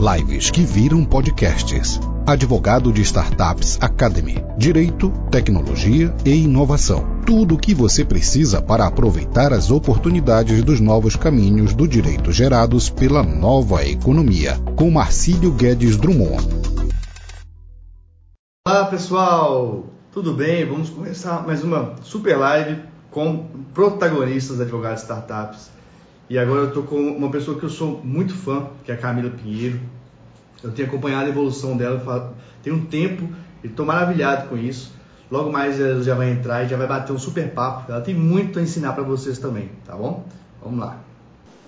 Lives que viram podcasts. Advogado de Startups Academy. Direito, tecnologia e inovação. Tudo o que você precisa para aproveitar as oportunidades dos novos caminhos do direito gerados pela nova economia. Com Marcílio Guedes Drummond. Olá pessoal, tudo bem? Vamos começar mais uma super live com protagonistas advogados de startups. E agora eu estou com uma pessoa que eu sou muito fã, que é a Camila Pinheiro. Eu tenho acompanhado a evolução dela tem um tempo e estou maravilhado com isso. Logo mais ela já vai entrar e já vai bater um super papo. Ela tem muito a ensinar para vocês também, tá bom? Vamos lá.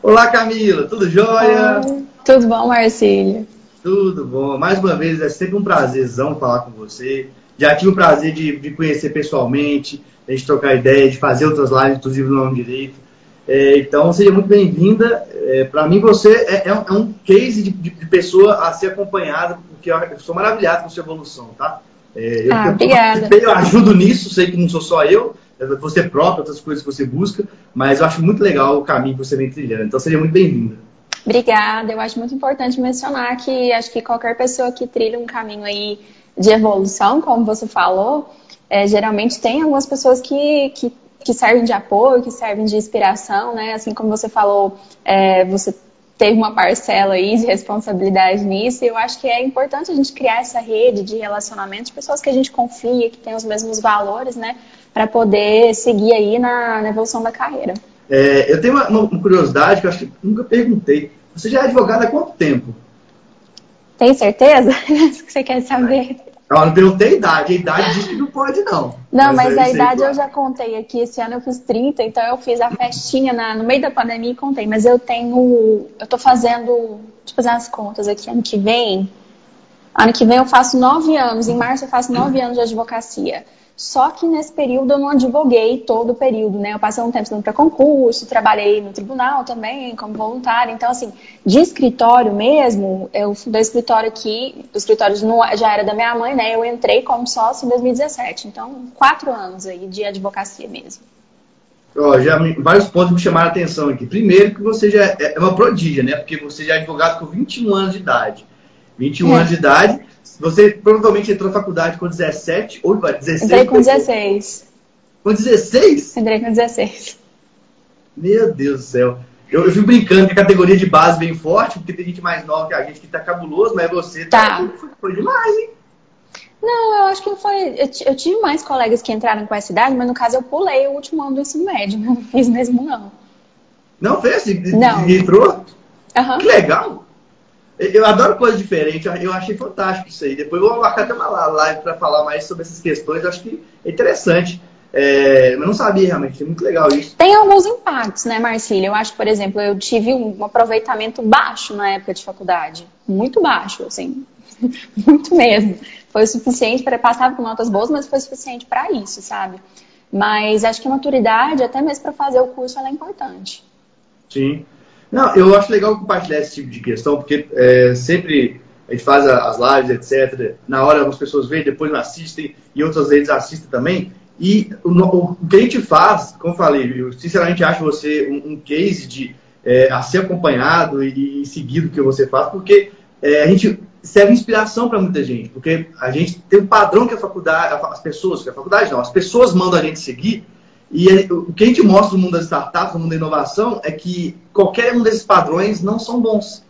Olá Camila, tudo jóia? Oi, tudo bom, Marcílio? Tudo bom. Mais uma vez, é sempre um prazerzão falar com você. Já tive o prazer de, de conhecer pessoalmente, a gente trocar ideia, de fazer outras lives, inclusive no nome direito. É, então, seja muito bem-vinda. É, Para mim, você é, é, um, é case de, de, pessoa a ser acompanhada, porque eu, eu sou maravilhado com sua evolução, tá? É, eu, ah, obrigada. Eu, eu ajudo nisso, sei que não sou só eu, é você próprio, outras coisas que você busca, mas eu acho muito legal o caminho que você vem trilhando. Então, seja muito bem-vinda. Obrigada. Eu acho muito importante mencionar que acho que qualquer pessoa que trilha um caminho aí de evolução, como você falou, é, geralmente tem algumas pessoas que, que que servem de apoio, que servem de inspiração, né? Assim como você falou, é, você teve uma parcela aí de responsabilidade nisso, e eu acho que é importante a gente criar essa rede de relacionamento de pessoas que a gente confia, que têm os mesmos valores, né? Para poder seguir aí na, na evolução da carreira. É, eu tenho uma, uma, curiosidade que eu acho que nunca perguntei. Você já é advogada há quanto tempo? Tem certeza? que você quer saber? Eu não a idade. A idade diz que não pode, não. Não, mas, mas a idade eu já contei aqui. Esse ano eu fiz 30, então eu fiz a festinha na, no meio da pandemia e contei. Mas eu tenho. Eu tô fazendo. Deixa eu fazer as contas aqui. Ano que vem. Ano que vem eu faço nove anos. Em março eu faço nove anos de advocacia. Só que nesse período eu não advoguei todo o período, né? Eu passei um tempo estudando para concurso, trabalhei no tribunal também como voluntária. Então, assim, de escritório mesmo, eu fundei o escritório aqui, o escritório já era da minha mãe, né? Eu entrei como sócio em 2017. Então, quatro anos aí de advocacia mesmo. Ó, já vários pontos me chamaram a atenção aqui. Primeiro que você já é, é uma prodígia, né? Porque você já é advogado com 21 anos de idade. 21 é. anos de idade você provavelmente entrou na faculdade com 17 ou 16? Entrei com 16. Com 16? Entrei com 16. Meu Deus do céu. Eu, eu fico brincando que a categoria de base vem forte, porque tem gente mais nova que a gente que tá cabuloso, mas você tá. tá foi, foi demais, hein? Não, eu acho que foi. Eu, eu, tive mais colegas que entraram com essa idade, mas no caso eu pulei o último ano do ensino médio, não fiz mesmo, não. Não fez? Não. Entrou? Uhum. Que legal! Eu adoro coisa diferente, eu achei fantástico isso aí. Depois eu vou marcar até uma live para falar mais sobre essas questões, eu acho que é interessante. É, eu não sabia realmente, é muito legal isso. Tem alguns impactos, né, Marcília? Eu acho, por exemplo, eu tive um aproveitamento baixo na época de faculdade. Muito baixo, assim. muito mesmo. Foi o suficiente para passar com notas boas, mas foi suficiente para isso, sabe? Mas acho que a maturidade, até mesmo para fazer o curso, ela é importante. Sim. Não, eu acho legal compartilhar esse tipo de questão, porque é, sempre a gente faz as lives, etc. Na hora as pessoas veem, depois não assistem, e outras vezes assistem também. E o, o, que a gente faz, como eu falei, eu sinceramente acho você um, um case de é, a ser acompanhado e, e seguido que você faz, porque é, a gente serve inspiração para muita gente, porque a gente tem um padrão que a faculdade, as pessoas, que a faculdade não, as pessoas mandam a gente seguir, e o que a gente mostra no mundo das startups, no mundo da inovação, é que qualquer um desses padrões não são bons.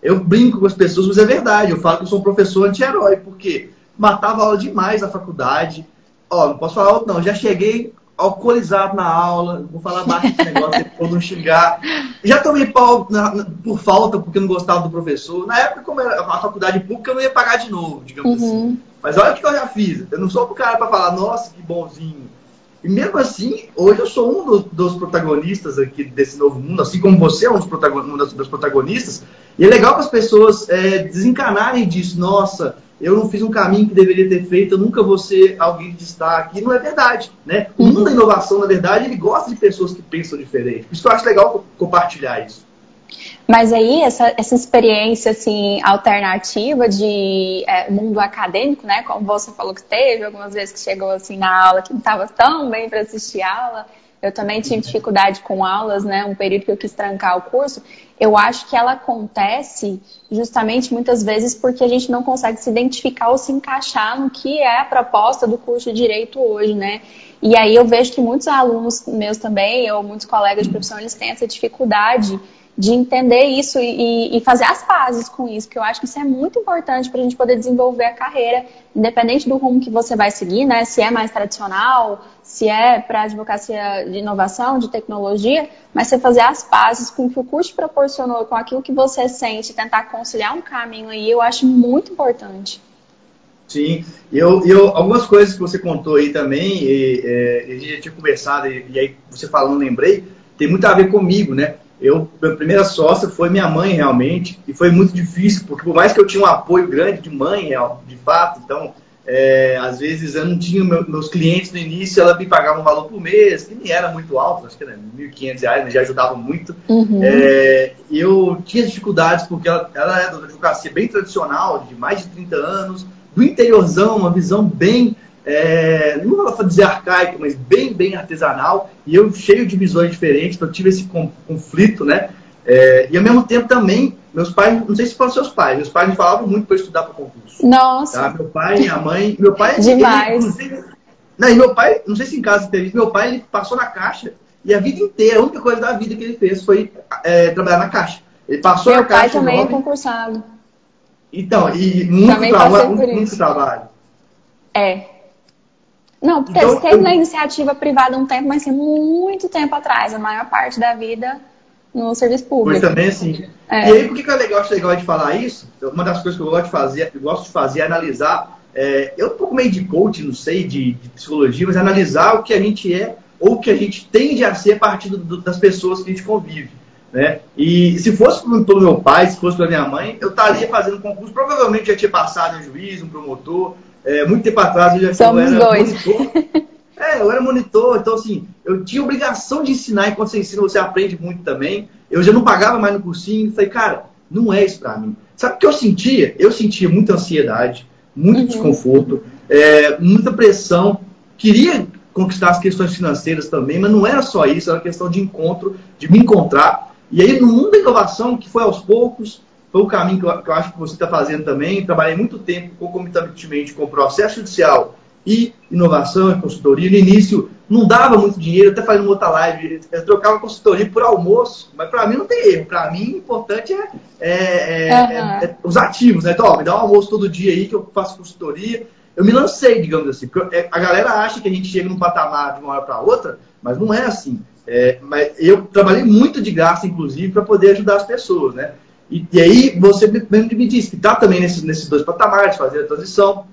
Eu brinco com as pessoas, mas é verdade. Eu falo que eu sou um professor anti-herói, porque matava aula demais na faculdade. Ó, não posso falar outro, não. Já cheguei alcoolizado na aula, vou falar baixo desse negócio para não xingar. Já tomei pau na, por falta, porque não gostava do professor. Na época, como era a faculdade pública, eu não ia pagar de novo, digamos assim. uhum. assim. Mas olha o que eu já fiz. Eu não sou o cara para falar, nossa, que bonzinho. E mesmo assim, hoje eu sou um dos, dos, protagonistas aqui desse novo mundo, assim como você é um dos, protagonistas, dos protagonistas. E é legal para as pessoas é, desencanarem disso. Nossa, eu não fiz um caminho que deveria ter feito, eu nunca vou ser alguém de destaque. E não é verdade. Né? O mundo da inovação, na verdade, ele gosta de pessoas que pensam diferente. Por isso que eu acho legal compartilhar isso. Mas aí, essa, essa experiência, assim, alternativa de é, mundo acadêmico, né? Como você falou que teve, algumas vezes que chegou, assim, na aula que não estava tão bem para assistir aula. eu também tive dificuldade com aulas, né? Um período que eu quis trancar o curso. Eu acho que ela acontece justamente muitas vezes porque a gente não consegue se identificar ou se encaixar no que é a proposta do curso de direito hoje, né? E aí eu vejo que muitos alunos meus também, ou muitos colegas de profissão, eles têm essa dificuldade de entender isso e, e, fazer as pazes com isso, que eu acho que isso é muito importante para a gente poder desenvolver a carreira, independente do rumo que você vai seguir, né? Se é mais tradicional, se é para advocacia de inovação, de tecnologia, mas você fazer as pazes com o que o curso proporcionou, com aquilo que você sente, tentar conciliar um caminho aí, eu acho muito importante. Sim, eu, eu, algumas coisas que você contou aí também, e, a gente já tinha conversado, e, e aí você falando, lembrei, tem muito a ver comigo, né? Eu, minha primeira sócia foi minha mãe realmente, e foi muito difícil, porque por mais que eu tinha um apoio grande de mãe, de fato, então, é, às vezes eu não tinha meu, meus clientes no início, ela me pagava um valor por mês, que nem era muito alto, acho que era R$ 1.500, mas já ajudava muito. Uhum. É, eu tinha dificuldades, porque ela, ela é da advocacia bem tradicional, de mais de 30 anos, do interiorzão, uma visão bem é, não vou dizer arcaico, mas bem, bem artesanal, e eu cheio de visões diferentes, então eu tive esse conflito, né? É, e ao mesmo tempo também, meus pais, não sei se foram seus pais, meus pais me falavam muito para estudar para concurso. Nossa! Tá? Meu pai, minha mãe, meu pai... Demais! Ele, não, e meu pai, não sei se em casa teve meu pai ele passou na caixa, e a vida inteira, a única coisa da vida que ele fez foi é, trabalhar na caixa. Ele passou meu na caixa... Meu pai também é concursado. Então, e muito trabalho, muito, muito trabalho. É, não, então, teve eu... na iniciativa privada um tempo, mas assim, muito tempo atrás, a maior parte da vida no serviço público. Foi também assim. É. E aí, por que, que é legal, acho legal de falar isso? Uma das coisas que eu gosto de fazer, eu gosto de fazer é analisar. É, eu um pouco meio de coaching, não sei, de, de, psicologia, mas analisar o que a gente é ou o que a gente tende a ser a partir do, do, das pessoas que a gente convive. Né? E se fosse pelo meu pai, se fosse pela minha mãe, eu estaria fazendo concurso, provavelmente já tinha passado um juiz, um promotor, é, muito tempo atrás eu já Somos eu era dois. monitor. É, eu era monitor, então assim, eu tinha obrigação de ensinar, e quando você ensina, você aprende muito também. Eu já não pagava mais no cursinho, falei, cara, não é isso pra mim. Sabe o que eu sentia? Eu sentia muita ansiedade, muito uhum. desconforto, é, muita pressão. Queria conquistar as questões financeiras também, mas não era só isso, era questão de encontro, de me encontrar. E aí, no mundo da inovação, que foi aos poucos, foi o caminho que eu, que eu acho que você está fazendo também. Trabalhei muito tempo concomitantemente com o processo judicial e inovação e consultoria. No início não dava muito dinheiro, até fazendo outra live, eu trocava consultoria por almoço, mas para mim não tem erro. Para mim, o importante é, é, é, uhum. é, os ativos, né? Então, ó, me dá um almoço todo dia aí que eu faço consultoria. Eu me lancei, digamos assim, porque é, a galera acha que a gente chega num patamar de uma hora para outra, mas não é assim. É, mas eu trabalhei muito de graça, inclusive, para poder ajudar as pessoas, né? E, e aí você mesmo que me disse que está também nesses, nesses dois patamares, fazer a transição.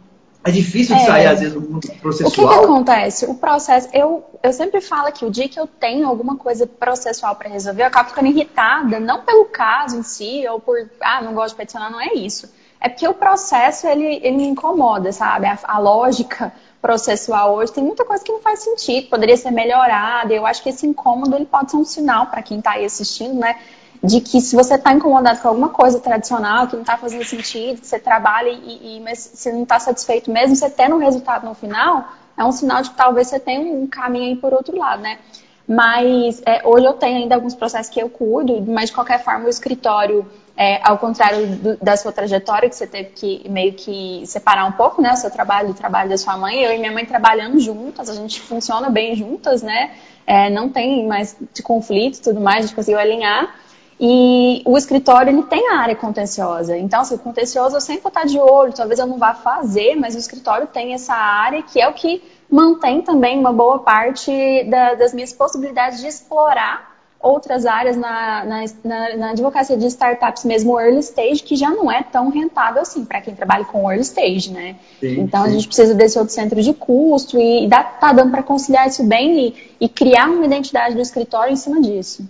É difícil de é. sair, às vezes, do mundo processual. O que, que, acontece? O processo, eu, eu sempre falo que o dia que eu tenho alguma coisa processual para resolver, eu acabo ficando irritada, não pelo caso em si, ou por, ah, não gosto de peticionar, não é isso. É porque o processo, ele, ele me incomoda, sabe? A, a lógica processual hoje tem muita coisa que não faz sentido, poderia ser melhorada. Eu acho que esse incômodo, ele pode ser um sinal para quem está aí assistindo, né? De que se você está incomodado com alguma coisa tradicional que não está fazendo sentido, que você trabalha e, e mas você não está satisfeito mesmo, você tendo um resultado no final, é um sinal de que talvez você tenha um caminho aí por outro lado, né? Mas é, hoje eu tenho ainda alguns processos que eu cuido, mas de qualquer forma o escritório, é, ao contrário do, da sua trajetória, que você teve que meio que separar um pouco, né? O seu trabalho do trabalho da sua mãe, eu e minha mãe trabalhando juntas, a gente funciona bem juntas, né? É, não tem mais de conflito e tudo mais, a gente conseguiu alinhar. E o escritório ele tem a área contenciosa. Então, assim, o contencioso eu sempre vou estar de olho, talvez eu não vá fazer, mas o escritório tem essa área que é o que mantém também uma boa parte da, das minhas possibilidades de explorar outras áreas na, na, na, na, advocacia de startups, mesmo early stage, que já não é tão rentável assim para quem trabalha com early stage, né? Sim, então sim. a gente precisa desse outro centro de custo e, e dá, tá dando para conciliar isso bem e, e criar uma identidade do escritório em cima disso.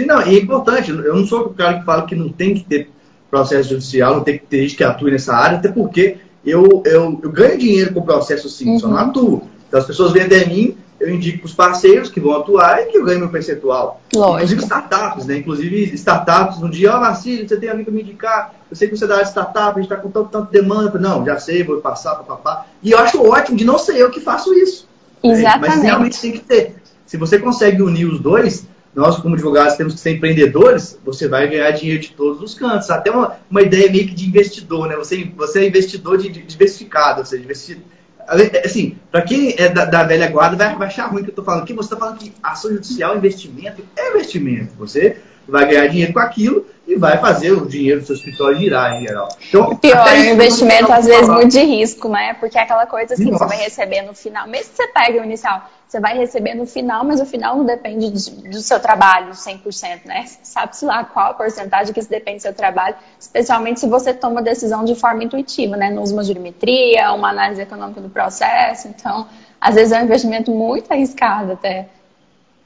Sim, não, e é importante. Eu não sou o cara que fala que não tem que ter processo judicial, não tem que ter gente que atue nessa área, até porque eu, eu, eu ganho dinheiro com o processo sim, uhum. só não uhum. atuo. Então as pessoas vêm até mim, eu indico para os parceiros que vão atuar e que eu ganho meu percentual. Lógico. Inclusive startups, né? Inclusive startups, um dia, ó, oh, Marcílio, você tem alguém para me indicar? Eu sei que você é de startup, a gente está com tanto, tanto demanda. Não, já sei, vou passar, papapá. E eu acho ótimo de não ser eu que faço isso. Exatamente. Né? Mas realmente tem que ter se você consegue unir os dois, nós, como advogados, temos que ser empreendedores, você vai ganhar dinheiro de todos os cantos. Até uma, uma ideia meio que de investidor, né? Você, você é investidor de, de diversificado, ou seja, investidor. Assim, para quem é da, da, velha guarda, vai, vai achar ruim que eu estou falando aqui. Você está falando que ação judicial, investimento, é investimento. Você vai ganhar dinheiro com aquilo e vai fazer o dinheiro do seu escritório girar em geral. Então, Pior, é um investimento às vezes muito de risco, né? Porque é aquela coisa assim, Nossa. você vai receber no final, mesmo que você pegue o inicial, você vai receber no final, mas o final não depende do seu trabalho 100%, né? Sabe-se lá qual a porcentagem que isso depende do seu trabalho, especialmente se você toma decisão de forma intuitiva, né? Não usa uma jurimetria, uma análise econômica do processo, então, às vezes é um investimento muito arriscado até.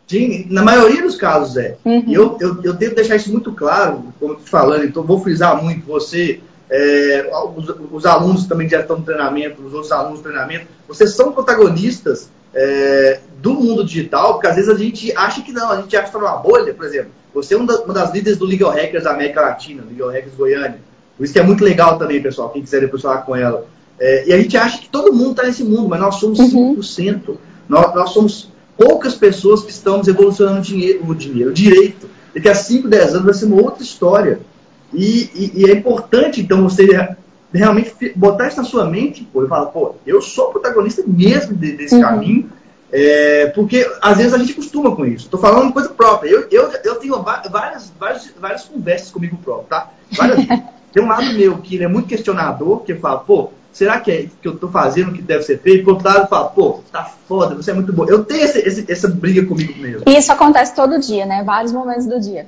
Sim, na maioria dos casos é. Uhum. E eu, eu, eu tento deixar isso muito claro, como eu estou falando, então vou frisar muito você, é, os, os, alunos também já estão no treinamento, os outros alunos no treinamento, vocês são protagonistas é, do mundo digital, porque às vezes a gente acha que não, a gente acha que está numa bolha, por exemplo. Você é uma das líderes do Legal Hackers da América Latina, Legal Hackers Goiânia. Por isso que é muito legal também, pessoal, quem quiser depois falar com ela. É, e a gente acha que todo mundo está nesse mundo, mas nós somos uhum. 5%. Nós, nós somos poucas pessoas que estamos evolucionando o dinheiro, o, dinheiro, o direito. Daqui a 5, 10 anos vai ser uma outra história. E, e, e, é importante, então, você realmente botar isso na sua mente pô, e falar, pô, eu sou protagonista mesmo de, desse uhum. caminho, é, porque às vezes a gente costuma com isso. Estou falando coisa própria. Eu, eu, eu tenho várias, várias, várias conversas comigo próprio, tá? Várias, tem um lado meu que é muito questionador, que fala, pô, será que é que eu estou fazendo o que deve ser feito? Por outro lado, fala, pô, tá foda, você é muito bom. Eu tenho esse, esse, essa briga comigo mesmo. E isso acontece todo dia, né? Vários momentos do dia.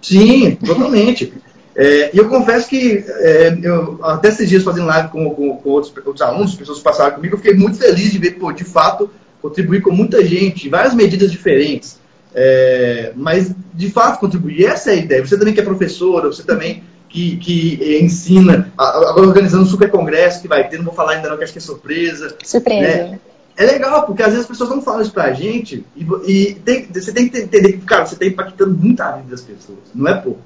Sim, totalmente. É, e eu confesso que é, eu, até esses dias fazendo live com, com, com outros, outros, alunos, pessoas que passaram comigo, eu fiquei muito feliz de ver, pô, de fato, contribuir com muita gente, várias medidas diferentes. É, mas, de fato, contribuir. Essa é a ideia. Você também que é professora, você também que, que ensina, agora organizando um super congresso que vai ter, não vou falar ainda não, que acho que é surpresa. Surpresa. Né? É legal, porque às vezes as pessoas não falam isso pra gente e, e tem, você tem que entender que, cara, você está impactando muito a vida das pessoas, não é pouco.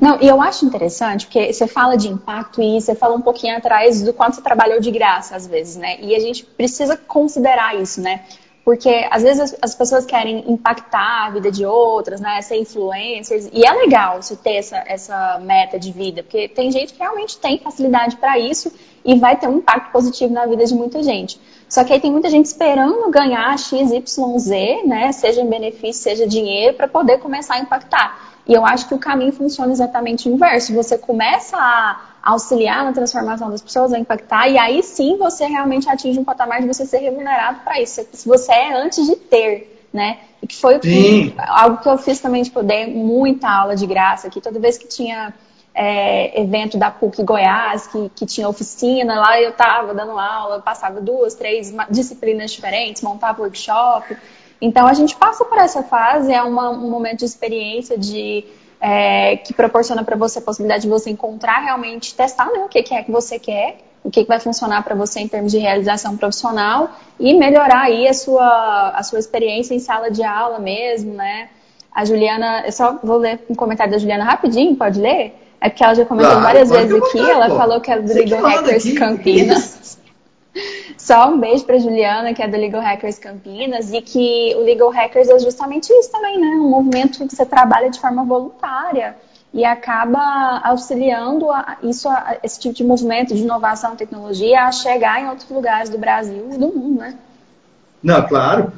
Não, e eu acho interessante, porque você fala de impacto e você fala um pouquinho atrás do quanto você trabalhou de graça, às vezes, né? E a gente precisa considerar isso, né? Porque às vezes as, as, pessoas querem impactar a vida de outras, né? Ser influencers. E é legal você ter essa, essa meta de vida, porque tem gente que realmente tem facilidade para isso e vai ter um impacto positivo na vida de muita gente. Só que aí tem muita gente esperando ganhar XYZ, né? Seja em benefício, seja dinheiro, para poder começar a impactar. E eu acho que o caminho funciona exatamente o inverso. Você começa a auxiliar na transformação das pessoas, a impactar, e aí sim você realmente atinge um patamar de você ser remunerado para isso. Se você é antes de ter, né? E que foi que, algo que eu fiz também, tipo, eu dei muita aula de graça aqui, toda vez que tinha é, evento da PUC Goiás, que, que tinha oficina, lá eu estava dando aula, passava duas, três disciplinas diferentes, montava workshop. Então a gente passa por essa fase, é uma, um momento de experiência de é, que proporciona para você a possibilidade de você encontrar realmente, testar né, o que, que é que você quer, o que, que vai funcionar para você em termos de realização profissional e melhorar aí a sua, a sua experiência em sala de aula mesmo, né? A Juliana, eu só vou ler um comentário da Juliana rapidinho, pode ler? É porque ela já comentou claro, várias vezes aqui, ela falou que era do Hackers aqui, Campinas. Só um beijo para Juliana, que é do Legal Hackers Campinas, e que o Legal Hackers é justamente isso também, né? Um movimento que você trabalha de forma voluntária e acaba auxiliando a, isso, a, esse tipo de movimento de inovação tecnologia a chegar em outros lugares do Brasil e do mundo, né? Não, claro.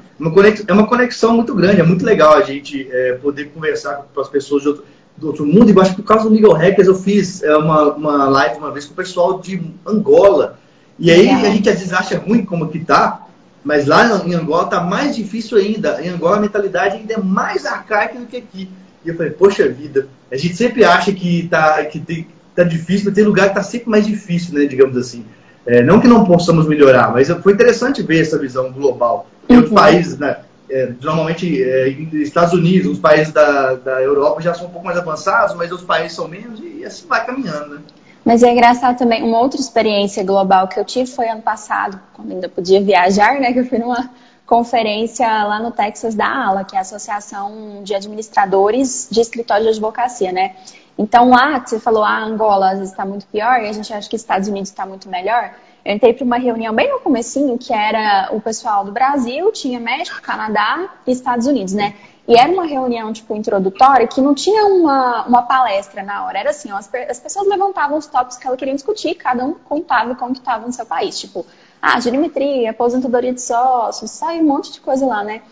é uma conexão muito grande, é muito legal a gente é, poder conversar com as pessoas de outro, do outro mundo. E acho que por causa do Legal Hackers eu fiz é, uma, uma live uma vez com o pessoal de Angola, e aí a gente às vezes acha ruim como que tá, mas lá em Angola tá mais difícil ainda. Em Angola a mentalidade ainda é mais arcaica do que aqui. E eu falei, poxa vida, a gente sempre acha que tá, que tem, tá difícil, mas tem lugar que tá sempre mais difícil, né, digamos assim. É, não que não possamos melhorar, mas foi interessante ver essa visão global. Em outros uhum. países, né, é, normalmente é, Estados Unidos, os países da, da Europa já são um pouco mais avançados, mas os países são menos e assim vai caminhando, né? Mas é engraçado também, uma outra experiência global que eu tive foi ano passado, quando ainda podia viajar, né? Que eu fui numa conferência lá no Texas da ALA, que é a Associação de Administradores de Escritório de Advocacia, né? Então lá, você falou, ah, Angola está muito pior, e a gente acha que Estados Unidos está muito melhor. Eu entrei para uma reunião bem no comecinho, que era o pessoal do Brasil, tinha México, Canadá e Estados Unidos, né? E era uma reunião, tipo, introdutória, que não tinha uma, uma palestra na hora. Era assim, ó, as, as, pessoas levantavam os tópicos que elas queriam discutir, cada um contava como que estava no seu país. Tipo, ah, geometria, aposentadoria de sócios, sai um monte de coisa lá, né?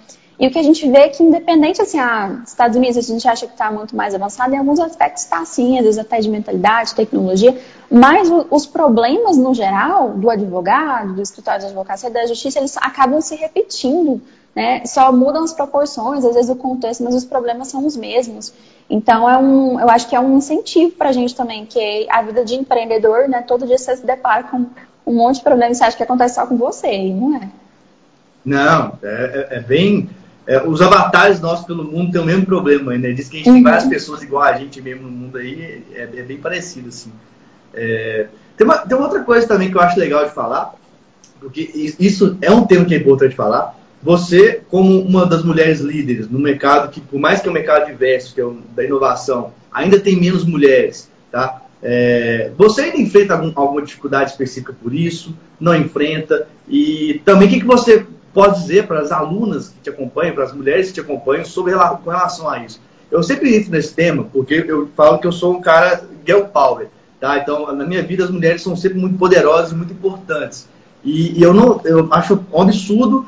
E o que a gente vê é que, independente, assim, ah, Estados Unidos a gente acha que está muito mais avançado, em alguns aspectos está sim, às vezes até de mentalidade, tecnologia, mas os problemas, no geral, do advogado, do escritório de advocacia da justiça, eles acabam se repetindo, né? Só mudam as proporções, às vezes o contexto, mas os problemas são os mesmos. Então, é um, eu acho que é um incentivo para a gente também, que a vida de empreendedor, né, todo dia você se depara com um monte de problemas, você acha que acontece só com você, não é. Não, é, é, é bem é, os avatares nossos pelo mundo têm o mesmo problema, né? Diz que a gente uhum. tem várias pessoas igual a gente mesmo no mundo aí, é, é bem parecido, assim. É, tem, uma, tem uma outra coisa também que eu acho legal de falar, porque isso é um tema que é importante falar. Você, como uma das mulheres líderes no mercado, que por mais que é um mercado diverso, que é um, da inovação, ainda tem menos mulheres, tá? É, você ainda enfrenta algum, alguma dificuldade específica por isso? Não enfrenta? E também o que, que você pode dizer para as alunas que te acompanham, para as mulheres que te acompanham, sobre com relação a isso? Eu sempre entro nesse tema porque eu falo que eu sou um cara girl power, tá? Então, na minha vida, as mulheres são sempre muito poderosas e muito importantes. E, e eu não, eu acho um absurdo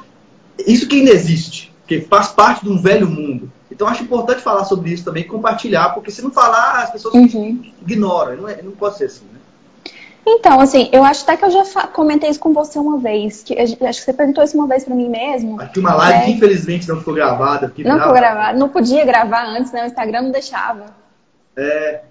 isso que ainda existe, que faz parte de um velho mundo. Então, acho importante falar sobre isso também, compartilhar, porque se não falar, as pessoas uhum. ignoram. Não, é, não pode ser assim, né? Então, assim, eu acho até que eu já comentei isso com você uma vez. Que, acho que você perguntou isso uma vez para mim mesmo. Aqui uma live é... que infelizmente não ficou gravada. Não ficou gravada. Não podia gravar antes, né? O Instagram não deixava. É.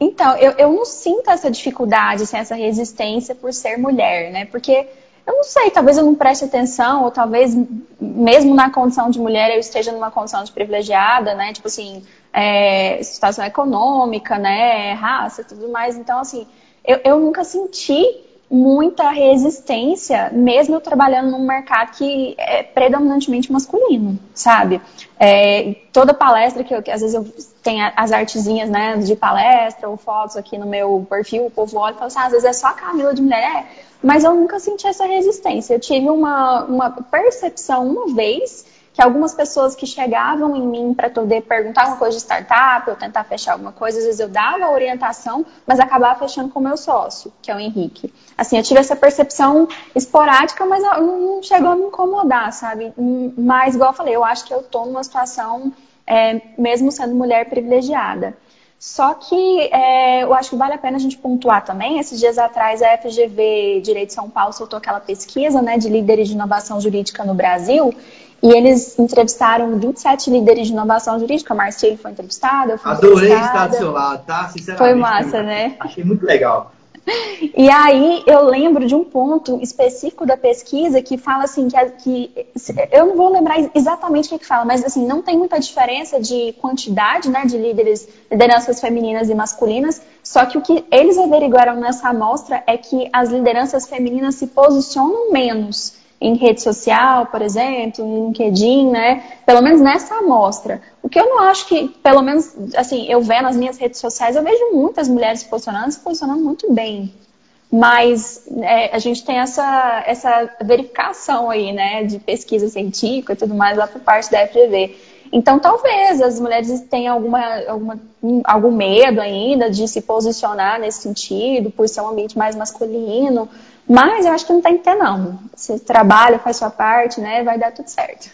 Então, eu, eu não sinto essa dificuldade, assim, essa resistência por ser mulher, né? Porque eu não sei, talvez eu não preste atenção, ou talvez mesmo na condição de mulher eu esteja numa condição de privilegiada, né? Tipo assim, é, situação econômica, né? Raça, tudo mais. Então, assim, eu, eu nunca senti muita resistência, mesmo trabalhando num mercado que é predominantemente masculino, sabe? É, toda palestra que, eu, que às vezes eu tenho as artezinhas, né, de palestra ou fotos aqui no meu perfil, o povo olha e fala assim, ah, às vezes é só a Camila de mulher, é, mas eu nunca senti essa resistência. Eu tive uma, uma percepção uma vez que algumas pessoas que chegavam em mim para poder perguntar alguma coisa de startup, ou tentar fechar alguma coisa, às vezes eu dava orientação, mas acabava fechando com o meu sócio, que é o Henrique. Assim, eu tive essa percepção esporádica, mas não chegou a me incomodar, sabe? Mas, igual eu falei, eu acho que eu estou numa situação, é, mesmo sendo mulher privilegiada. Só que é, eu acho que vale a pena a gente pontuar também. Esses dias atrás, a FGV Direito de São Paulo soltou aquela pesquisa né, de líderes de inovação jurídica no Brasil. E eles entrevistaram 27 líderes de inovação jurídica. A Marcelo foi entrevistada. Adorei estar do seu lado, tá? Sinceramente. Foi massa, né? Achei muito legal. E aí eu lembro de um ponto específico da pesquisa que fala assim que, que eu não vou lembrar exatamente o que, que, fala, mas assim não tem muita diferença de quantidade, né, de líderes, lideranças femininas e masculinas. Só que o que eles averiguaram nessa amostra é que as lideranças femininas se posicionam menos em rede social, por exemplo, em LinkedIn, né? Pelo menos nessa amostra. O que eu não acho que, pelo menos, assim, eu vendo nas minhas redes sociais, eu vejo muitas mulheres se posicionando, se posicionando muito bem. Mas é, a gente tem essa, essa verificação aí, né, de pesquisa científica e tudo mais lá por parte da FGV. Então, talvez as mulheres tenham alguma, alguma, algum medo ainda de se posicionar nesse sentido, por ser um ambiente mais masculino, mas eu acho que não tem que ter, não. Você trabalha, faz sua parte, né? Vai dar tudo certo.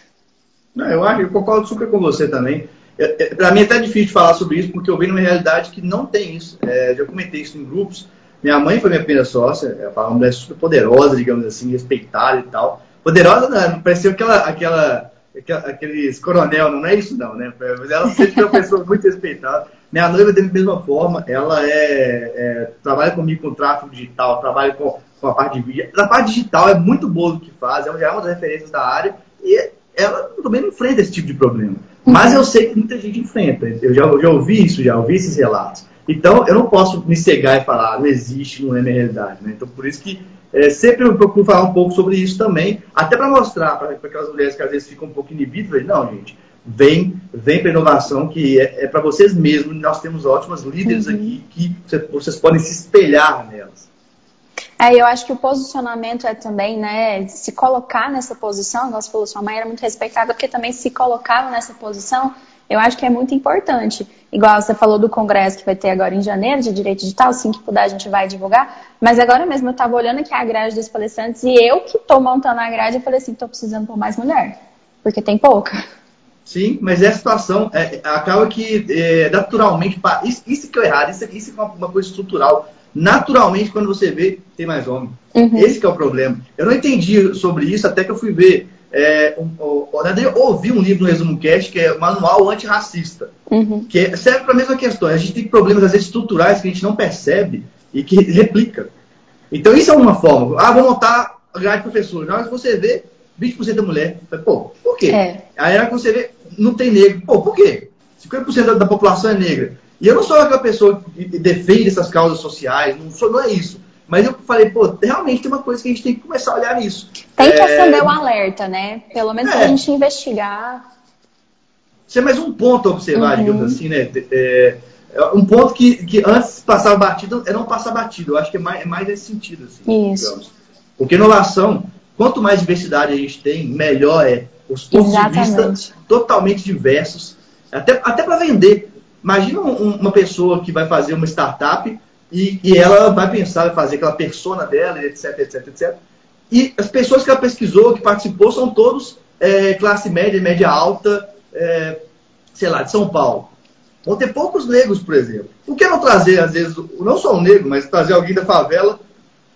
Eu acho, eu concordo super com você também. É, é, Para mim é até difícil falar sobre isso, porque eu venho numa realidade que não tem isso. É, já comentei isso em grupos. Minha mãe foi minha primeira sócia, ela uma mulher super poderosa, digamos assim, respeitada e tal. Poderosa, não, parecia aquela, aquela, aqueles coronel, não é isso não, né? Mas ela sempre foi uma pessoa muito respeitada. Minha noiva, da mesma forma, ela é, é, trabalha comigo com tráfego digital, trabalha com com a parte de vídeo. Parte digital é muito boa o que faz, é uma das referências da área e ela também não enfrenta esse tipo de problema. Mas eu sei que muita gente enfrenta. Eu já, eu já ouvi isso, já ouvi esses relatos. Então eu não posso me cegar e falar, não existe, não é minha realidade. Né? Então por isso que é, sempre eu procuro falar um pouco sobre isso também, até para mostrar para aquelas mulheres que às vezes ficam um pouco inibidas, não, gente, vem, vem para inovação que é, é para vocês mesmos. Nós temos ótimas líderes uhum. aqui que vocês podem se espelhar nelas. É, eu acho que o posicionamento é também, né, se colocar nessa posição, nossa falou, sua mãe era muito respeitada, porque também se colocava nessa posição, eu acho que é muito importante. Igual você falou do congresso que vai ter agora em janeiro, de direito digital, assim que puder a gente vai divulgar, mas agora mesmo eu estava olhando aqui a grade dos palestrantes e eu que estou montando a grade, eu falei assim, estou precisando por mais mulher, porque tem pouca. Sim, mas é a situação, é, acaba que é, naturalmente, isso, isso que é errado, isso, isso é uma, uma coisa estrutural naturalmente, quando você vê, tem mais homem. Uhum. Esse é o problema. Eu não entendi sobre isso até que eu fui ver. É, um, eu ouvi um livro no Resumo Cast que é Manual Antirracista, uhum. que é, serve para a mesma questão. A gente tem problemas, às vezes, estruturais que a gente não percebe e que replica. Então, isso é uma forma. Ah, vou montar a grade de professor. Na hora que você vê, 20% da mulher. Pô, por quê? É. Aí, na hora que você vê, não tem negro. Pô, por quê? 50% da, da população é negra. E eu não sou aquela pessoa que defende essas causas sociais, não, sou, não é isso. Mas eu falei, pô, realmente tem uma coisa que a gente tem que começar a olhar nisso. Tem que é... acender o alerta, né? Pelo menos é... a gente investigar. Isso é mais um ponto a observar, uhum. digamos assim, né? É, é, um ponto que, que antes passava batido é não passar batido. Eu acho que é mais, é mais nesse sentido. Assim, Isso. Digamos. Porque inovação, quanto mais diversidade a gente tem, melhor é. Os pontos Exatamente. de vista totalmente diversos. Até, até para vender. Imagina um, uma pessoa que vai fazer uma startup e, e, ela vai pensar em fazer aquela persona dela, etc, etc, etc. E as pessoas que ela pesquisou, que participou, são todos é, classe média, média alta, é, sei lá, de São Paulo. Vão ter poucos negros, por exemplo. Por que não trazer, às vezes, não só um negro, mas trazer alguém da favela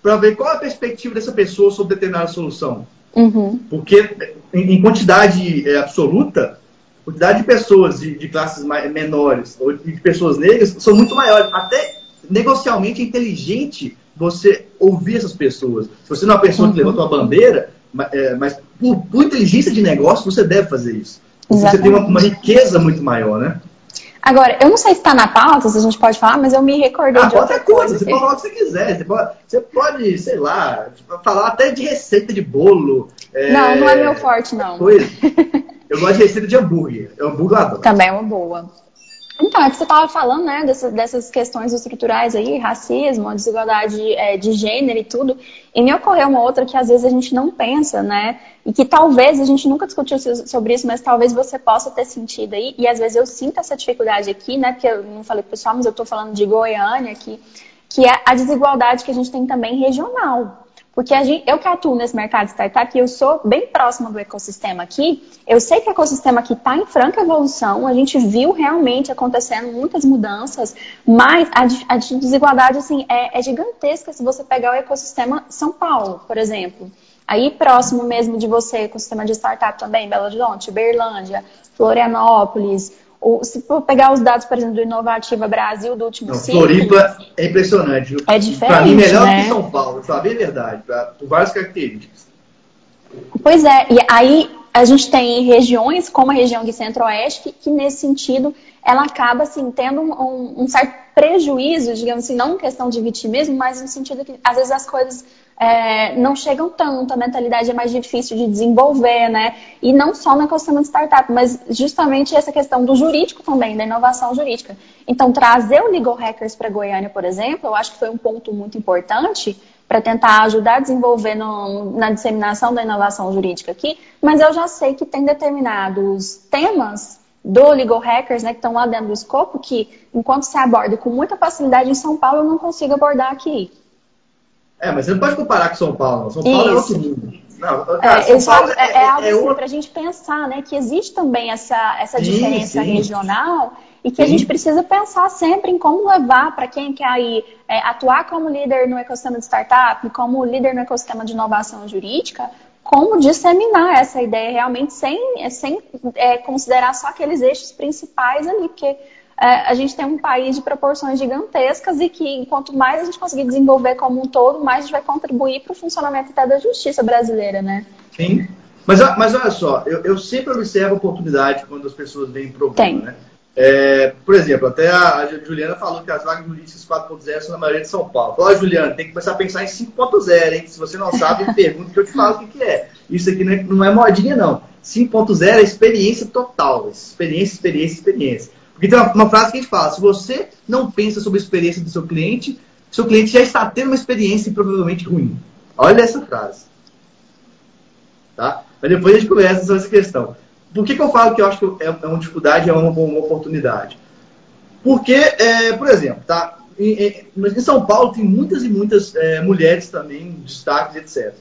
para ver qual é a perspectiva dessa pessoa sobre determinada solução? Uhum. Porque, em, quantidade é, absoluta, quantidade de pessoas de, de classes mais, menores ou de pessoas negras são muito maiores. Até negocialmente é inteligente você ouvir essas pessoas. Se você não é uma pessoa que levanta uma bandeira, é, mas por, por, inteligência de negócio você deve fazer isso. Você tem uma, uma riqueza muito maior, né? Agora, eu não sei se está na pauta, se a gente pode falar, mas eu me recordei ah, de outra coisa. Você pode falar o que você quiser. Você pode, você pode, sei lá, falar até de receita de bolo. É, não, não é meu forte, não. Coisa. Eu gosto de receita de hambúrguer. Eu hambúrguer adoro. Também é uma boa. Então, é que você estava falando, né, dessas, dessas, questões estruturais aí, racismo, desigualdade é, de gênero e tudo. E me ocorreu uma outra que às vezes a gente não pensa, né? E que talvez a gente nunca discutiu sobre isso, mas talvez você possa ter sentido aí. E às vezes eu sinto essa dificuldade aqui, né? Porque eu não falei pessoal, mas eu estou falando de Goiânia aqui, que é a desigualdade que a gente tem também regional. Porque gente, eu que atuo nesse mercado de startup, eu sou bem próxima do ecossistema aqui, eu sei que o ecossistema aqui está em franca evolução, a gente viu realmente acontecendo muitas mudanças, mas a, a desigualdade assim, é, é gigantesca se você pegar o ecossistema São Paulo, por exemplo. Aí próximo mesmo de você, ecossistema de startup também, Belo Horizonte, Berlândia, Florianópolis, o, se for pegar os dados, por exemplo, do Inovativa Brasil do último Não, ciclo... Floripa é impressionante. É diferente, Para mim, melhor né? que São Paulo, para saber a verdade, pra, por várias características. Pois é, e aí a gente tem regiões, como a região de Centro-Oeste, que, que, nesse sentido ela acaba assim, tendo um, um, certo prejuízo, digamos assim, não em questão de vitimismo, mas no sentido que às vezes as coisas é, não chegam tanto, a mentalidade é mais difícil de desenvolver, né? E não só no ecossistema de startup, mas justamente essa questão do jurídico também, da inovação jurídica. Então, trazer o Legal Hackers para Goiânia, por exemplo, eu acho que foi um ponto muito importante para tentar ajudar a desenvolver no, na disseminação da inovação jurídica aqui, mas eu já sei que tem determinados temas do Legal Hackers, né, que estão lá dentro do escopo, que enquanto se aborda com muita facilidade em São Paulo, eu não consigo abordar aqui. É, mas você não pode comparar com São Paulo. São Paulo é Isso. é outro mundo. Não, cara, é, Paulo é, é, é, algo é assim, para a gente pensar, né? Que existe também essa, essa sim, diferença sim. regional e que sim. a gente precisa pensar sempre em como levar para quem quer aí é, atuar como líder no ecossistema de startup, como líder no ecossistema de inovação jurídica, como disseminar essa ideia realmente sem, sem é, considerar só aqueles eixos principais ali, porque é, a gente tem um país de proporções gigantescas e que quanto mais a gente conseguir desenvolver como um todo, mais a gente vai contribuir para o funcionamento até da justiça brasileira, né? Sim. Mas, mas olha só, eu, eu sempre observo oportunidade quando as pessoas vêm problema, tem. né? É, por exemplo, até a, Juliana falou que as vagas jurídicas 4.0 são na maioria de São Paulo. Falou, Juliana, tem que começar a pensar em 5.0, hein? Se você não sabe, pergunta que eu te falo o que, que é. Isso aqui não é, não é modinha, não. 5.0 é experiência total. Experiência, experiência, experiência. Porque tem uma, uma, frase que a gente fala: se você não pensa sobre a experiência do seu cliente, seu cliente já está tendo uma experiência provavelmente ruim. Olha essa frase. Tá? Mas depois a gente conversa sobre essa questão. Por que, que eu falo que eu acho que é, é uma dificuldade é uma, uma oportunidade? Porque, é, por exemplo, tá? Em, em, São Paulo tem muitas e muitas é, mulheres também, destaques, etc.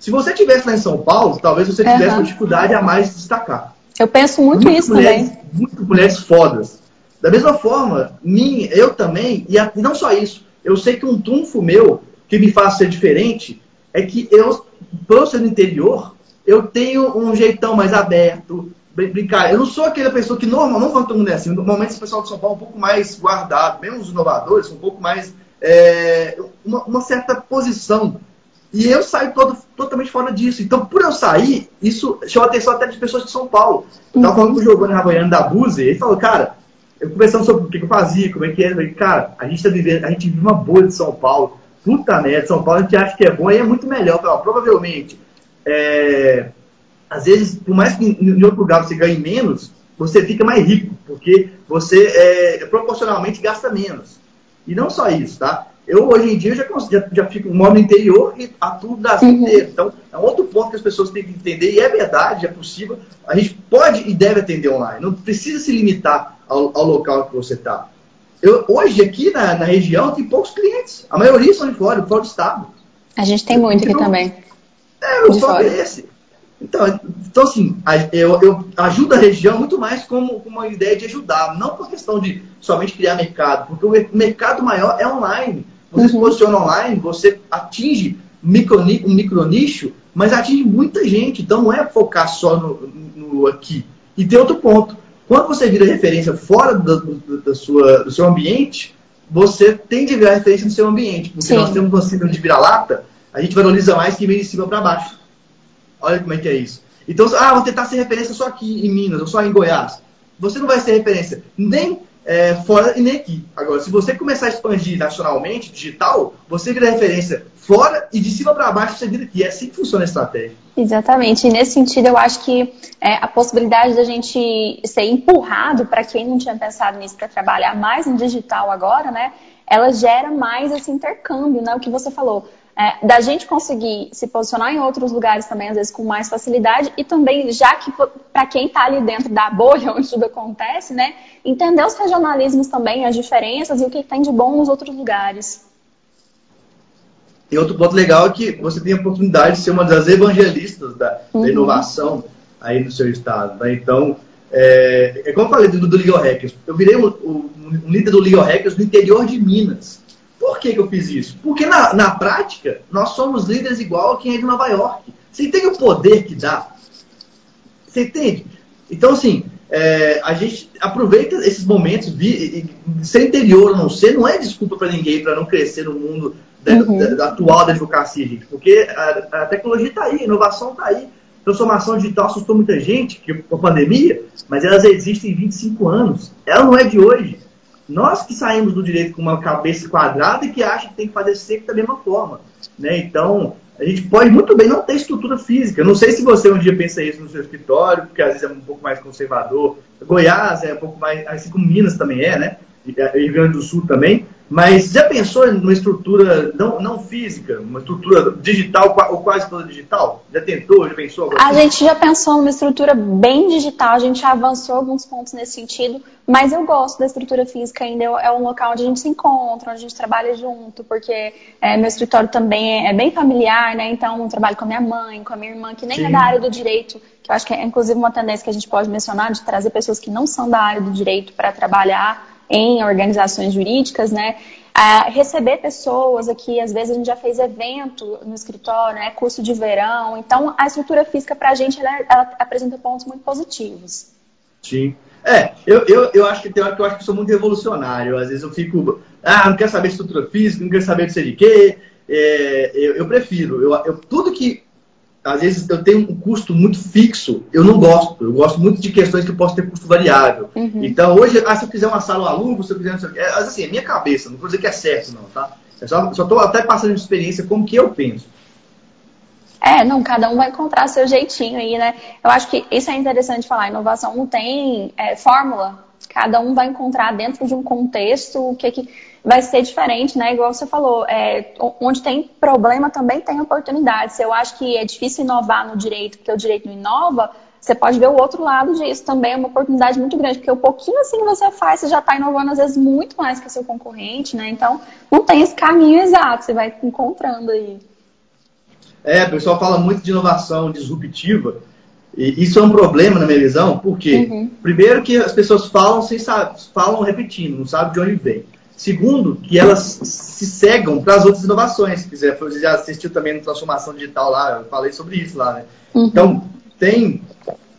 Se você tivesse lá em São Paulo, talvez você tivesse uhum. uma dificuldade a mais de destacar. Eu penso muito Muitas isso mulheres, também. Muitas mulheres fodas. Da mesma forma, minha, eu também, e, a, e não só isso, eu sei que um trunfo meu que me faz ser diferente é que eu, por ser do interior, eu tenho um jeitão mais aberto, brincar. Eu não sou aquela pessoa que normal, não todo mundo é assim. Normalmente esse pessoal de São Paulo é um pouco mais guardado, mesmo os inovadores, um pouco mais. É, uma, uma, certa posição. E eu saio todo, totalmente fora disso. Então, por eu sair, isso chama a atenção até de pessoas de São Paulo. Estava falando com o Giovanni Ravoiano da Buzi, ele falou, cara, eu conversando sobre o que eu fazia, como é que era. Eu falei, cara, a gente tá vivendo, a gente vive uma bolha de São Paulo. Puta merda, São Paulo a gente acha que é bom e é muito melhor. Falei, provavelmente. É, às vezes, por mais que em outro lugar você ganhe menos, você fica mais rico, porque você é, proporcionalmente gasta menos. E não só isso, tá? Eu, hoje em dia, já, já, já fico, moro no interior e atuo da vida uhum. inteira. Então, é um outro ponto que as pessoas têm que entender, e é verdade, é possível. A gente pode e deve atender online. Não precisa se limitar ao, ao local que você está. hoje, aqui na, na, região, tem poucos clientes. A maioria são de fora, fora do estado. A gente tem muito aqui também. É, o foco é esse. Então, então assim, eu, eu ajudo a região muito mais como, como uma ideia de ajudar, não por questão de somente criar mercado, porque o mercado maior é online. Você uhum. se posiciona online, você atinge micro, um micronicho, mas atinge muita gente. Então não é focar só no, no aqui. E tem outro ponto. Quando você vira referência fora do, do, da sua, do seu ambiente, você tem de virar referência no seu ambiente. Porque Sim. nós temos uma síndrome de vira-lata, a gente valoriza mais que vem de cima para baixo. Olha como é que é isso. Então, ah, vou tentar ser referência só aqui em Minas ou só em Goiás. Você não vai ser referência nem é, fora e nem aqui. Agora, se você começar a expandir nacionalmente, digital, você vira referência fora e de cima para baixo você vira aqui. É assim que funciona a estratégia. Exatamente. E nesse sentido, eu acho que é, a possibilidade da gente ser empurrado para quem não tinha pensado nisso para trabalhar mais no digital agora, né? Ela gera mais esse intercâmbio, né? O que você falou é, da gente conseguir se posicionar em outros lugares também, às vezes com mais facilidade, e também, já que para quem está ali dentro da bolha onde tudo acontece, né, entender os regionalismos também, as diferenças e o que tem de bom nos outros lugares. E outro ponto legal é que você tem a oportunidade de ser uma das evangelistas da, uhum. da inovação aí no seu estado. Né? Então, é, é, como eu falei do, do Legal Hackers, eu virei um, um, um líder do Legal Hackers no interior de Minas. Por que, que eu fiz isso? Porque na, na prática, nós somos líderes igual a quem é de Nova York. Você entende o poder que dá? Você entende? Então, assim, é, a gente aproveita esses momentos, vi, ser interior ou não ser, não é desculpa para ninguém para não crescer no mundo uhum. da, da, atual da advocacia, gente. Porque a, a tecnologia está aí, a inovação está aí. Transformação digital assustou muita gente com a pandemia, mas elas existem em 25 anos. Ela não é de hoje. Nós que saímos do direito com uma cabeça quadrada e que acha que tem que fazer sempre da mesma forma. Né? Então, a gente pode muito bem não ter estrutura física. Não sei se você um dia pensa isso no seu escritório, porque às vezes é um pouco mais conservador. Goiás é um pouco mais, assim como Minas também é, né? Rio Grande do Sul também. Mas já pensou numa estrutura não, não física, uma estrutura digital ou quase toda digital? Já tentou, já pensou? A gente já pensou numa estrutura bem digital, a gente já avançou alguns pontos nesse sentido, mas eu gosto da estrutura física ainda, é um local onde a gente se encontra, onde a gente trabalha junto, porque é, meu escritório também é, é, bem familiar, né? Então eu trabalho com a minha mãe, com a minha irmã, que nem Sim. é da área do direito, que eu acho que é inclusive uma tendência que a gente pode mencionar, de trazer pessoas que não são da área do direito para trabalhar em organizações jurídicas, né? A receber pessoas aqui, às vezes a gente já fez evento no escritório, né? Curso de verão. Então, a estrutura física para a gente, ela, ela, apresenta pontos muito positivos. Sim. É, eu, eu, eu acho que tem hora que eu acho que sou muito revolucionário. Às vezes eu fico, ah, não quero saber de estrutura física, não quero saber de sei de quê. É, eu, eu, prefiro. Eu, eu, tudo que às vezes eu tenho um custo muito fixo, eu não gosto. Eu gosto muito de questões que posso ter custo variável. Uhum. Então, hoje, ah, se eu quiser uma sala eu alugo, se eu quiser não sei o é, assim, é minha cabeça, não vou dizer que é certo, não, tá? Eu só estou até passando de experiência como que eu penso. É, não, cada um vai encontrar seu jeitinho aí, né? Eu acho que isso é interessante falar. inovação não tem é, fórmula. Cada um vai encontrar dentro de um contexto o que, que vai ser diferente, né? Igual você falou, é, onde tem problema também tem oportunidades. Eu acho que é difícil inovar no direito, porque o direito não inova. Você pode ver o outro lado disso também, é uma oportunidade muito grande, porque o pouquinho assim que você faz, você já está inovando às vezes muito mais que o seu concorrente, né? Então, não tem esse caminho exato, você vai encontrando aí. É, o pessoal fala muito de inovação disruptiva, e isso é um problema na minha visão, porque, uhum. primeiro, que as pessoas falam sem saber, falam repetindo, não sabem de onde vem. Segundo, que elas se cegam para as outras inovações. Se quiser, você já assistiu também no Transformação Digital lá, eu falei sobre isso lá, né? Uhum. Então, tem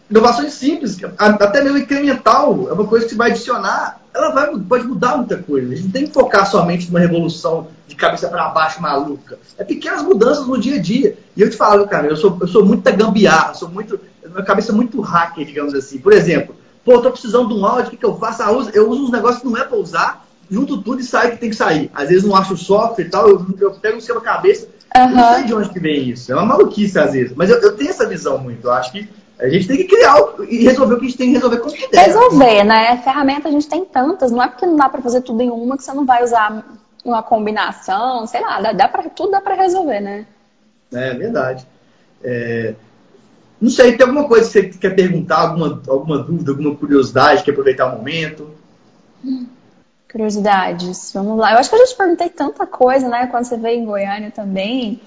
inovações simples, até mesmo incremental, é uma coisa que você vai adicionar, ela vai, pode mudar muita coisa. A gente não tem que focar somente numa revolução de cabeça para baixo maluca. É pequenas mudanças no dia a dia. E eu te falo, cara, eu sou, eu sou muito da gambiarra, sou muito, minha cabeça é muito hacker, digamos assim. Por exemplo, pô, tô precisando de um áudio, o que, que eu faço? Ah, eu uso uns negócios que não é para usar, junto tudo e sai o que tem que sair. Às vezes não acho o software e tal, eu, eu pego um quebra-cabeça, uhum. não sei de onde que vem isso. É uma maluquice às vezes. Mas eu, eu tenho essa visão muito. Eu acho que a gente tem que criar e resolver o que a gente tem que resolver como que der. Resolver, né? Ferramenta a gente tem tantas, não é porque não dá para fazer tudo em uma que você não vai usar uma combinação, sei lá, dá, dá pra, tudo dá para resolver, né? É verdade. É... Não sei, tem alguma coisa que você quer perguntar, alguma, alguma dúvida, alguma curiosidade, quer aproveitar o momento? Curiosidades, vamos lá. Eu acho que eu já te perguntei tanta coisa, né? Quando você veio em Goiânia também.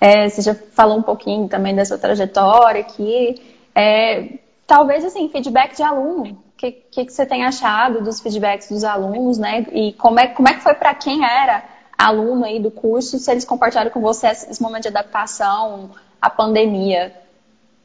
É, você já falou um pouquinho também da sua trajetória aqui. É, talvez, assim, feedback de aluno. O que, que, que, você tem achado dos feedbacks dos alunos, né? E como é, como é que foi para quem era aluno aí do curso, se eles compartilharam com você esse momento de adaptação à pandemia?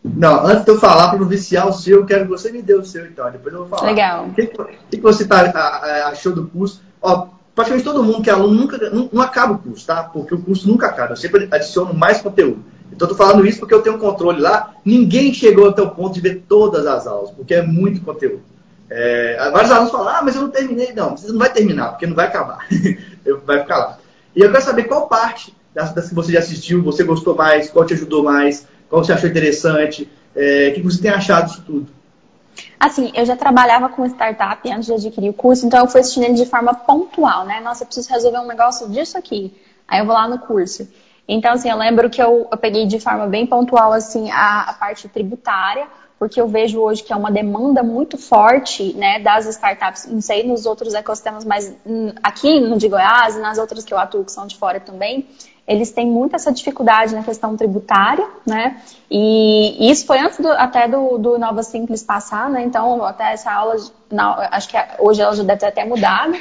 Não, antes de eu falar para não viciar o seu, eu quero que você me dê o seu, então. Depois eu vou falar. Legal. O que, que, você tá, achou do curso? Ó, praticamente todo mundo que é aluno nunca não, não, acaba o curso, tá? Porque o curso nunca acaba. Eu sempre adiciono mais conteúdo. Então, estou falando isso porque eu tenho um controle lá. Ninguém chegou até o ponto de ver todas as aulas, porque é muito conteúdo. É, vários alunos falam, ah, mas eu não terminei. Não, você não vai terminar, porque não vai acabar. vai ficar lá. E eu quero saber qual parte das, das, que você já assistiu, você gostou mais, qual te ajudou mais, qual você achou interessante, é, o que você tem achado disso tudo. Assim, eu já trabalhava com startup antes de adquirir o curso, então eu fui assistindo ele de forma pontual, né? Nossa, eu preciso resolver um negócio disso aqui. Aí eu vou lá no curso. Então, assim, eu lembro que eu, eu peguei de forma bem pontual, assim, a, a, parte tributária, porque eu vejo hoje que é uma demanda muito forte, né, das startups, não sei nos outros ecossistemas, mas aqui no de Goiás e nas outras que eu atuo, que são de fora também, eles têm muito essa dificuldade na questão tributária, né? E isso foi antes do, até do, do Nova Simples passar, né? Então, até essa aula, não, acho que hoje ela já deve ter até mudado.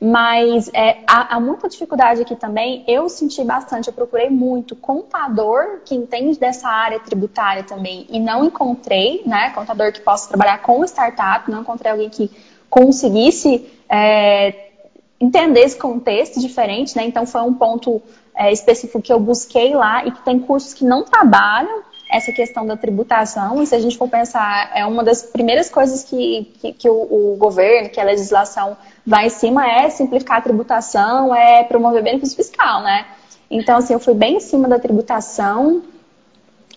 Mas é, há, há, muita dificuldade aqui também. Eu senti bastante, eu procurei muito contador que entende dessa área tributária também e não encontrei, né? Contador que possa trabalhar com startup, não encontrei alguém que conseguisse é, entender esse contexto diferente, né? Então foi um ponto é, específico que eu busquei lá e que tem cursos que não trabalham essa questão da tributação, e se a gente for pensar, é uma das primeiras coisas que, que, que o, o, governo, que a legislação vai em cima é simplificar a tributação, é promover benefício fiscal, né? Então, assim, eu fui bem em cima da tributação.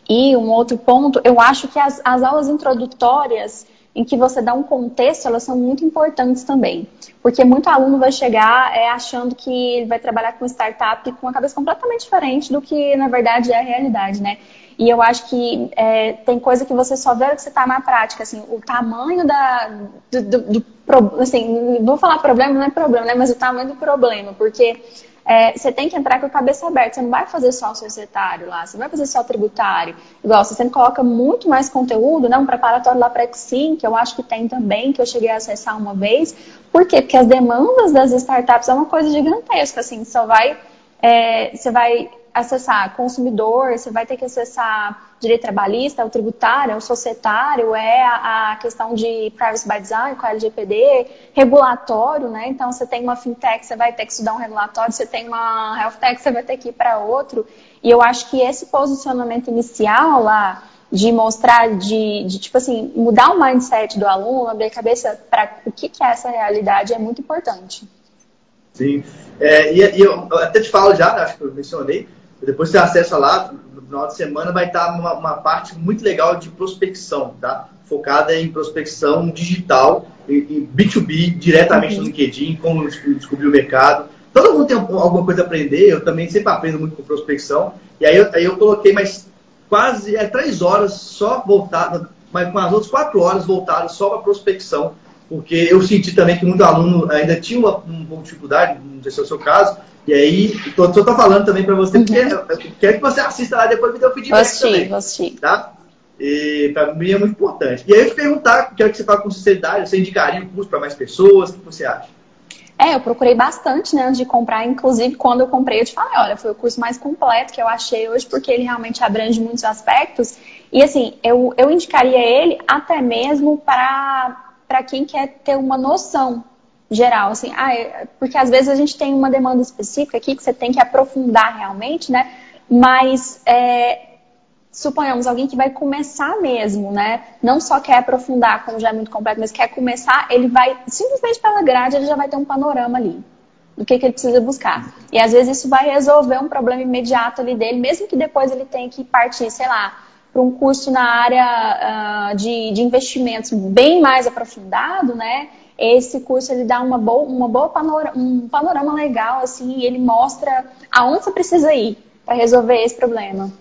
E um outro ponto, eu acho que as, as aulas introdutórias, em que você dá um contexto, elas são muito importantes também. Porque muito aluno vai chegar é, achando que ele vai trabalhar com startup com uma cabeça completamente diferente do que, na verdade, é a realidade, né? E eu acho que é, tem coisa que você só vê que você está na prática, assim, o tamanho da, do, do, do, assim, vou falar problema, não é problema, né, mas o tamanho do problema, porque é, você tem que entrar com a cabeça aberta, você não vai fazer só o societário lá, você vai fazer só o tributário, igual, você sempre coloca muito mais conteúdo, né, um preparatório lá para Exim, que eu acho que tem também, que eu cheguei a acessar uma vez, por quê? Porque as demandas das startups é uma coisa gigantesca, assim, só vai, é, você vai acessar consumidor, você vai ter que acessar direito trabalhista, o tributário, o societário, é a, questão de privacy by design com a LGPD, regulatório, né? Então você tem uma fintech, você vai ter que estudar um regulatório, você tem uma health tech, você vai ter que ir para outro. E eu acho que esse posicionamento inicial lá de mostrar, de, de, tipo assim, mudar o mindset do aluno, abrir a cabeça para o que, que é essa realidade é muito importante. Sim. É, e, e eu até te falo já, acho que eu mencionei, depois você acessa lá, no final de semana vai estar uma, uma parte muito legal de prospecção, tá? Focada em prospecção digital e, e B2B diretamente uhum. no LinkedIn, como descobrir o mercado. todo mundo tem alguma coisa a aprender, eu também sempre aprendo muito com prospecção. E aí eu, aí eu coloquei mais quase é, três horas só voltado, mas com as outras quatro horas voltadas só para prospecção, porque eu senti também que muito aluno ainda tinha uma, um pouco de dificuldade, não sei se é o seu caso, e aí, estou falando também para você, porque uhum. quero que você assista lá depois e me dê o feedback assistir, também. Assistir. Tá? E para mim é muito importante. E aí eu te perguntar, quero que você fale com sinceridade, você indicaria o curso para mais pessoas? O que você acha? É, eu procurei bastante né, antes de comprar. Inclusive, quando eu comprei, eu te falei, olha, foi o curso mais completo que eu achei hoje, porque ele realmente abrange muitos aspectos. E assim, eu, eu indicaria ele até mesmo para quem quer ter uma noção geral, assim, ah, é, porque às vezes a gente tem uma demanda específica aqui que você tem que aprofundar realmente, né? Mas é, suponhamos alguém que vai começar mesmo, né? Não só quer aprofundar, como já é muito complexo, mas quer começar, ele vai simplesmente pela grade, ele já vai ter um panorama ali do que, que ele precisa buscar. E às vezes isso vai resolver um problema imediato ali dele, mesmo que depois ele tenha que partir, sei lá, para um curso na área uh, de, de investimentos bem mais aprofundado, né? esse curso ele dá uma boa, uma boa panorama, um panorama legal, assim, e ele mostra aonde você precisa ir para resolver esse problema.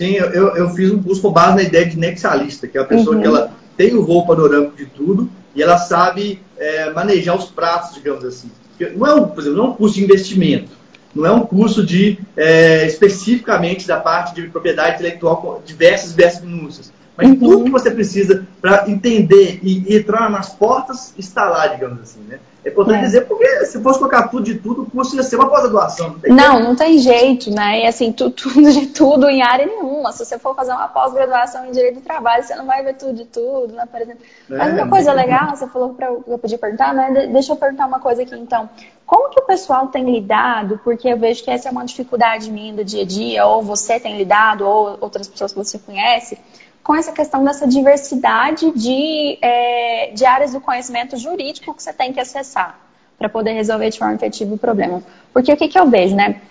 Sim, eu, eu fiz um curso com base na ideia de nexalista, que é a pessoa uhum. que ela tem o voo panorâmico de tudo e ela sabe é, manejar os pratos, digamos assim. Não é um, por exemplo, não é um curso de investimento, não é um curso de é, especificamente da parte de propriedade intelectual com diversas diversas minúcias. Mas uhum. tudo que você precisa para entender e entrar nas portas está lá, digamos assim, né? É importante é. dizer, porque se fosse colocar tudo de tudo, o curso ia ser uma pós-graduação. Não, não, não, tem jeito, né? E assim, tu, tudo de tudo em área nenhuma. Se você for fazer uma pós-graduação em Direito do Trabalho, você não vai ver tudo de tudo, né? Por exemplo. É, Mas uma coisa legal, você falou para eu podia perguntar, né? Deixa eu perguntar uma coisa aqui, então. Como que o pessoal tem lidado? Porque eu vejo que essa é uma dificuldade minha do dia a dia, ou você tem lidado, ou outras pessoas que você conhece com essa questão dessa diversidade de, é, de áreas do conhecimento jurídico que você tem que acessar para poder resolver de forma efetiva o problema. Porque o que, que eu vejo, né?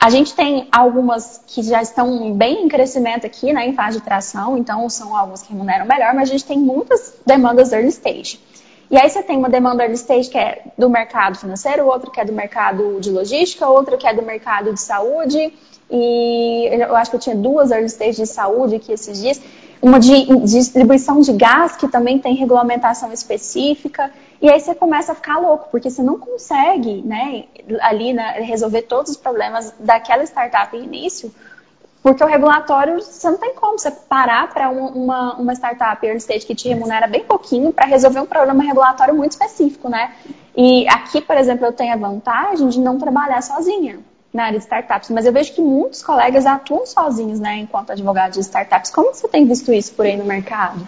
A gente tem algumas que já estão bem em crescimento aqui, né, em fase de tração, então são algumas que remuneram melhor, mas a gente tem muitas demandas early stage. E aí você tem uma demanda early stage que é do mercado financeiro, outra que é do mercado de logística, outra que é do mercado de saúde, e eu acho que eu tinha duas early stage de saúde aqui esses dias uma de distribuição de gás que também tem regulamentação específica. E aí você começa a ficar louco, porque você não consegue, né, ali né, resolver todos os problemas daquela startup no início, porque o regulatório, você não tem como você parar para uma, uma startup early stage que te remunera bem pouquinho para resolver um problema regulatório muito específico, né? E aqui, por exemplo, eu tenho a vantagem de não trabalhar sozinha na área de startups, mas eu vejo que muitos colegas atuam sozinhos, né, enquanto advogados de startups. Como você tem visto isso por aí no mercado?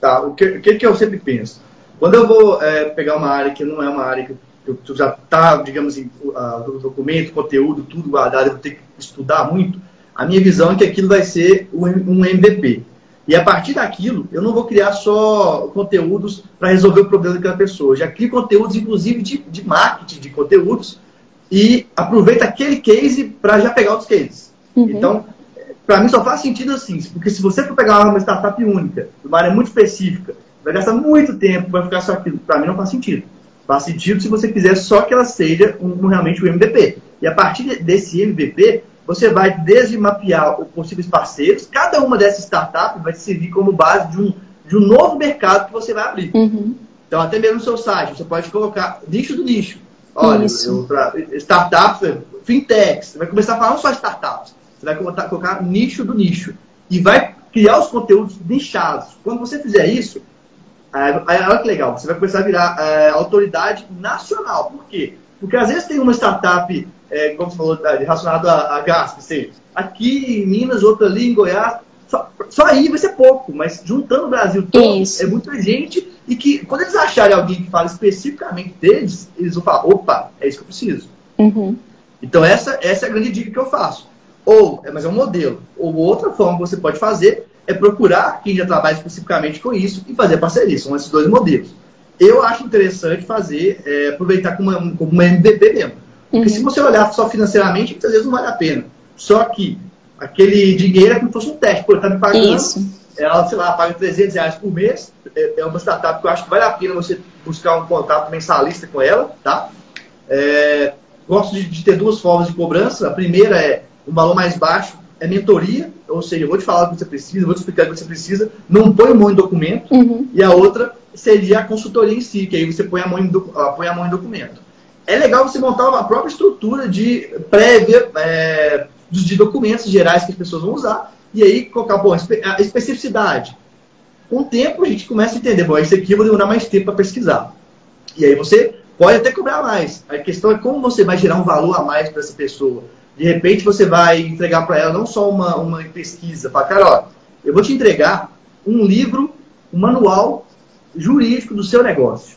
Tá, o que, o que eu sempre penso? Quando eu vou é, pegar uma área que não é uma área que eu, eu já está, digamos assim, o documento, conteúdo, tudo guardado, eu vou ter que estudar muito, a minha visão é que aquilo vai ser um MVP. E a partir daquilo, eu não vou criar só conteúdos para resolver o problema daquela pessoa. Eu já crio conteúdos, inclusive, de, de marketing de conteúdos, e aproveita aquele case para já pegar outros cases. Uhum. Então, para mim só faz sentido assim, porque se você for pegar uma startup única, uma área muito específica, vai gastar muito tempo para ficar só aquilo. Para mim não faz sentido. Faz sentido se você quiser só que ela seja um, realmente um MVP. E a partir desse MVP, você vai desde mapear os possíveis parceiros, cada uma dessas startups vai servir como base de um, de um novo mercado que você vai abrir. Uhum. Então, até mesmo no seu site, você pode colocar nicho do nicho. Olha, eu, pra, startups, fintechs, você vai começar a falar não só startups, você vai colocar, colocar nicho do nicho. E vai criar os conteúdos nichados. Quando você fizer isso, olha que legal, você vai começar a virar é, autoridade nacional. Por quê? Porque às vezes tem uma startup, é, como você falou, relacionada a, a gás, que seja, aqui em Minas, outra ali em Goiás, só, só, aí vai ser pouco, mas juntando o Brasil todo, Isso. é muita gente. E que quando eles acharem alguém que fala especificamente deles, eles vão falar: opa, é isso que eu preciso. Uhum. Então, essa, essa é a grande dica que eu faço. Ou, é, mas é um modelo. Ou outra forma que você pode fazer é procurar quem já trabalha especificamente com isso e fazer parceria. São esses dois modelos. Eu acho interessante fazer, é, aproveitar como uma, como uma MVP mesmo. Porque uhum. se você olhar só financeiramente, muitas vezes não vale a pena. Só que aquele dinheiro é como se fosse um teste. Pô, ele está me pagando, Isso. Ela, sei lá, paga 300 reais por mês. É, é uma startup que eu acho que vale a pena você buscar um contato mensalista com ela, tá? É, gosto de, de ter duas formas de cobrança. A primeira é um valor mais baixo, é mentoria, ou seja, eu vou te falar o que você precisa, vou te explicar o que você precisa, não põe a mão em documento. Uhum. E a outra seria a consultoria em si, que aí você põe a mão em, põe a mão em documento. É legal você montar uma própria estrutura de prévia é, de documentos gerais que as pessoas vão usar, e aí colocar, bom, a especificidade. Com o tempo a gente começa a entender, bom, isso aqui eu vou demorar mais tempo para pesquisar. E aí você pode até cobrar mais. A questão é como você vai gerar um valor a mais para essa pessoa. De repente você vai entregar para ela não só uma, uma pesquisa, para cara, ó, eu vou te entregar um livro, um manual jurídico do seu negócio.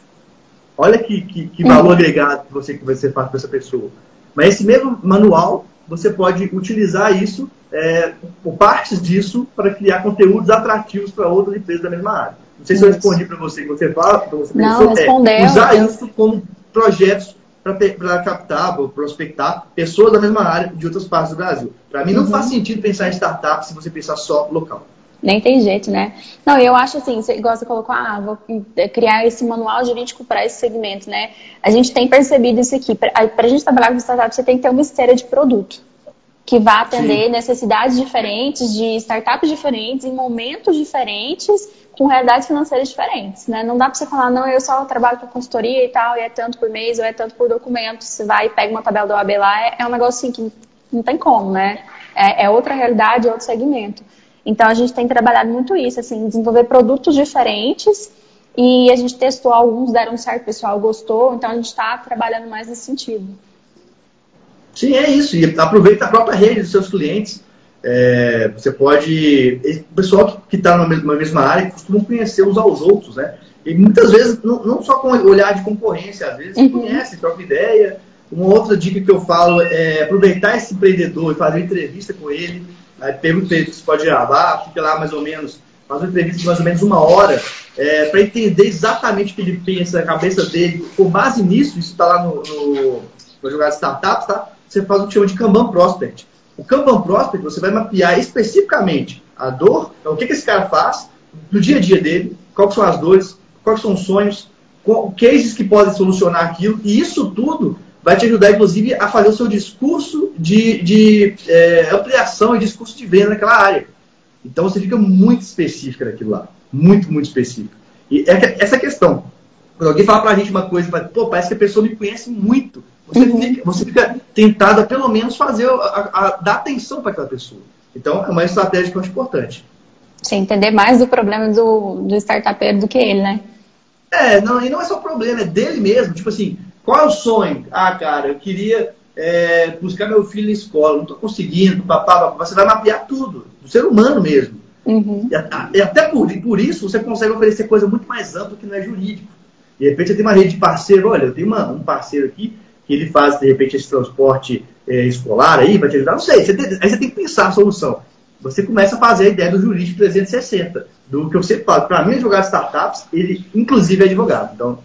Olha que, que, que valor agregado que você, que você faz para essa pessoa. Mas esse mesmo manual, você pode utilizar isso, é, partes disso, para criar conteúdos atrativos para outras empresas da mesma área. Não sei se eu respondi para você que você fala, que você Não, pensou, respondeu, é, usar isso como projetos para captar, ou prospectar pessoas da mesma área de outras partes do Brasil. Para mim, não uhum. faz sentido pensar em startup se você pensar só local. Nem tem jeito, né? Não, eu acho assim, igual você colocou, ah, vou criar esse manual jurídico para esse segmento, né? A gente tem percebido isso aqui. Para a gente trabalhar com startup, você tem que ter uma esteira de produto que vá atender Sim. necessidades diferentes, de startups diferentes, em momentos diferentes, com realidades financeiras diferentes, né? Não dá para você falar, não, eu só trabalho com consultoria e tal, e é tanto por mês, ou é tanto por documento. Você vai e pega uma tabela do AB lá, é, é um negócio assim que não tem como, né? É, é outra realidade, é outro segmento. Então a gente tem trabalhado muito isso, assim, desenvolver produtos diferentes e a gente testou alguns, deram certo, o pessoal gostou, então a gente está trabalhando mais nesse sentido. Sim, é isso. E aproveita a própria rede dos seus clientes. É, você pode. O pessoal que está na mesma, mesma área costuma conhecer uns aos outros, né? E muitas vezes, não, não só com olhar de concorrência, às vezes uhum. conhece, troca ideia. Uma outra dica que eu falo é aproveitar esse empreendedor e fazer entrevista com ele Aí pergunta ele se pode gravar, fica lá mais ou menos, faz uma entrevista de mais ou menos uma hora, é, para entender exatamente o que ele pensa, a cabeça dele. Com base nisso, isso está lá no, no, no Jogada Startups, tá? Você faz o que chama de Kanban Prospect. O Kanban Prospect, você vai mapear especificamente a dor, então, o que, que esse cara faz no dia a dia dele, quais são as dores, quais são os sonhos, cases que podem solucionar aquilo, e isso tudo vai te ajudar, inclusive, a fazer o seu discurso de, de é, ampliação e discurso de venda naquela área. Então você fica muito específico naquilo lá. Muito, muito específico. E é essa questão. Quando alguém fala pra gente uma coisa, fala, pô, parece que a pessoa me conhece muito. Você, uhum. fica, você fica tentado a pelo menos fazer, a, a, dar atenção para aquela pessoa. Então é uma estratégia que eu acho importante. Você entender mais do problema do, do startupeiro do que ele, né? É, não, e não é só o problema, é dele mesmo. Tipo assim, qual é o sonho? Ah, cara, eu queria é, buscar meu filho na escola, não estou conseguindo, papá, papá, você vai mapear tudo, do ser humano mesmo. Uhum. E, até por, por isso você consegue oferecer coisa muito mais ampla que não é jurídico. De repente você tem uma rede de parceiro, olha, eu tenho uma, um parceiro aqui que ele faz, de repente, esse transporte é, escolar aí, vai te ajudar, não sei, você tem, aí você tem que pensar a solução. Você começa a fazer a ideia do jurídico 360, do que eu sempre falo. Para mim, advogado de startups, ele inclusive é advogado. Então,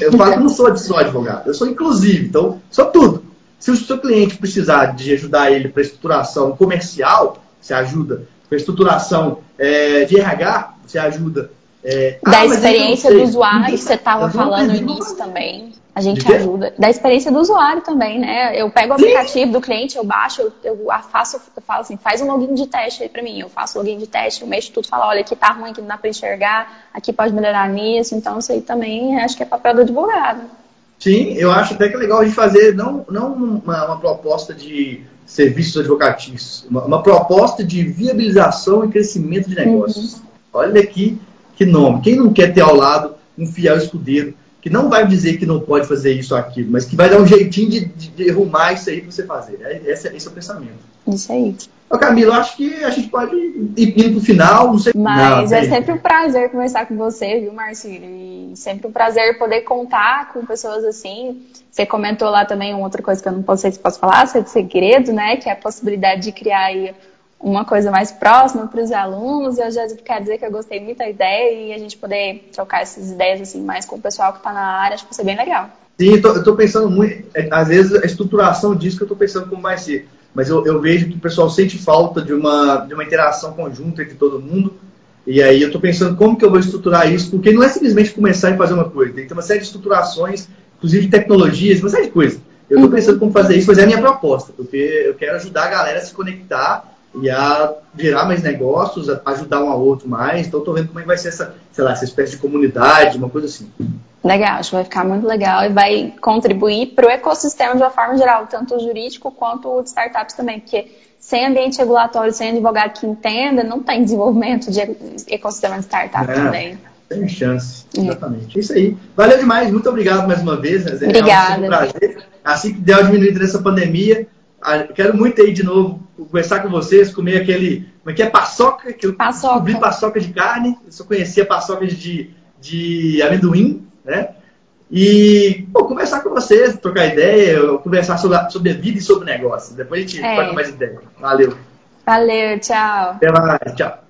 eu falo que não sou só advogado, eu sou inclusive, então sou tudo. Se o seu cliente precisar de ajudar ele para estruturação comercial, você ajuda. Para estruturação é, de RH, você ajuda. É, da ah, experiência do usuário, você estava falando nisso também. A gente ajuda. Da experiência do usuário também, né? Eu pego o aplicativo Sim. do cliente, eu baixo, eu, eu faço, eu falo assim, faz um login de teste aí pra mim. Eu faço login de teste, eu mexo tudo, falo, olha, aqui tá ruim, aqui não dá pra enxergar, aqui pode melhorar nisso. Então, isso aí também acho que é papel do advogado. Sim, eu acho até que é legal a gente fazer não, não uma, uma proposta de serviços advocatícios, uma, uma, proposta de viabilização e crescimento de negócios. Uhum. Olha aqui que nome. Quem não quer ter ao lado um fiel escudeiro que não vai dizer que não pode fazer isso ou aquilo, mas que vai dar um jeitinho de, de, de arrumar isso aí para você fazer. É, esse, esse, é o pensamento. Isso aí. Ô, Camila, eu acho que a gente pode ir indo pro final, não sei. Mas não, é sempre um prazer conversar com você, viu, Marcílio? E sempre um prazer poder contar com pessoas assim. Você comentou lá também uma outra coisa que eu não sei se posso falar, é de segredo, né? Que é a possibilidade de criar aí uma coisa mais próxima para os alunos. Eu já quero dizer que eu gostei muito da ideia e a gente poder trocar essas ideias assim mais com o pessoal que está na área, acho que vai ser bem legal. Sim, eu estou pensando muito, é, às vezes a estruturação disso que eu estou pensando como vai ser, mas eu, eu, vejo que o pessoal sente falta de uma, de uma interação conjunta entre todo mundo, e aí eu estou pensando como que eu vou estruturar isso, porque não é simplesmente começar e fazer uma coisa, tem que ter uma série de estruturações, inclusive tecnologias, uma série de coisas. Eu estou pensando como fazer isso, mas é a minha proposta, porque eu quero ajudar a galera a se conectar e a virar mais negócios, a ajudar um ao outro mais. Então, estou vendo como é que vai ser essa, sei lá, essa espécie de comunidade, uma coisa assim. Legal, acho que vai ficar muito legal e vai contribuir para o ecossistema de uma forma geral, tanto o jurídico quanto o de startups também, porque sem ambiente regulatório, sem advogado que entenda, não tem desenvolvimento de ecossistema de startup é, também. Tem chance, é. exatamente. É. Isso aí. Valeu demais, muito obrigado mais uma vez. Obrigada. É um prazer. Assim que der uma diminuída nessa pandemia, quero muito ir de novo conversar com vocês, comer aquele. Como é que é? Paçoca, que eu paçoca. descobri paçoca de carne, eu só conhecia paçoca de, de amendoim, né? E pô, conversar com vocês, trocar ideia, conversar sobre a, sobre a vida e sobre negócios. Depois a gente é. troca mais ideia. Valeu. Valeu, tchau. Até mais, tchau.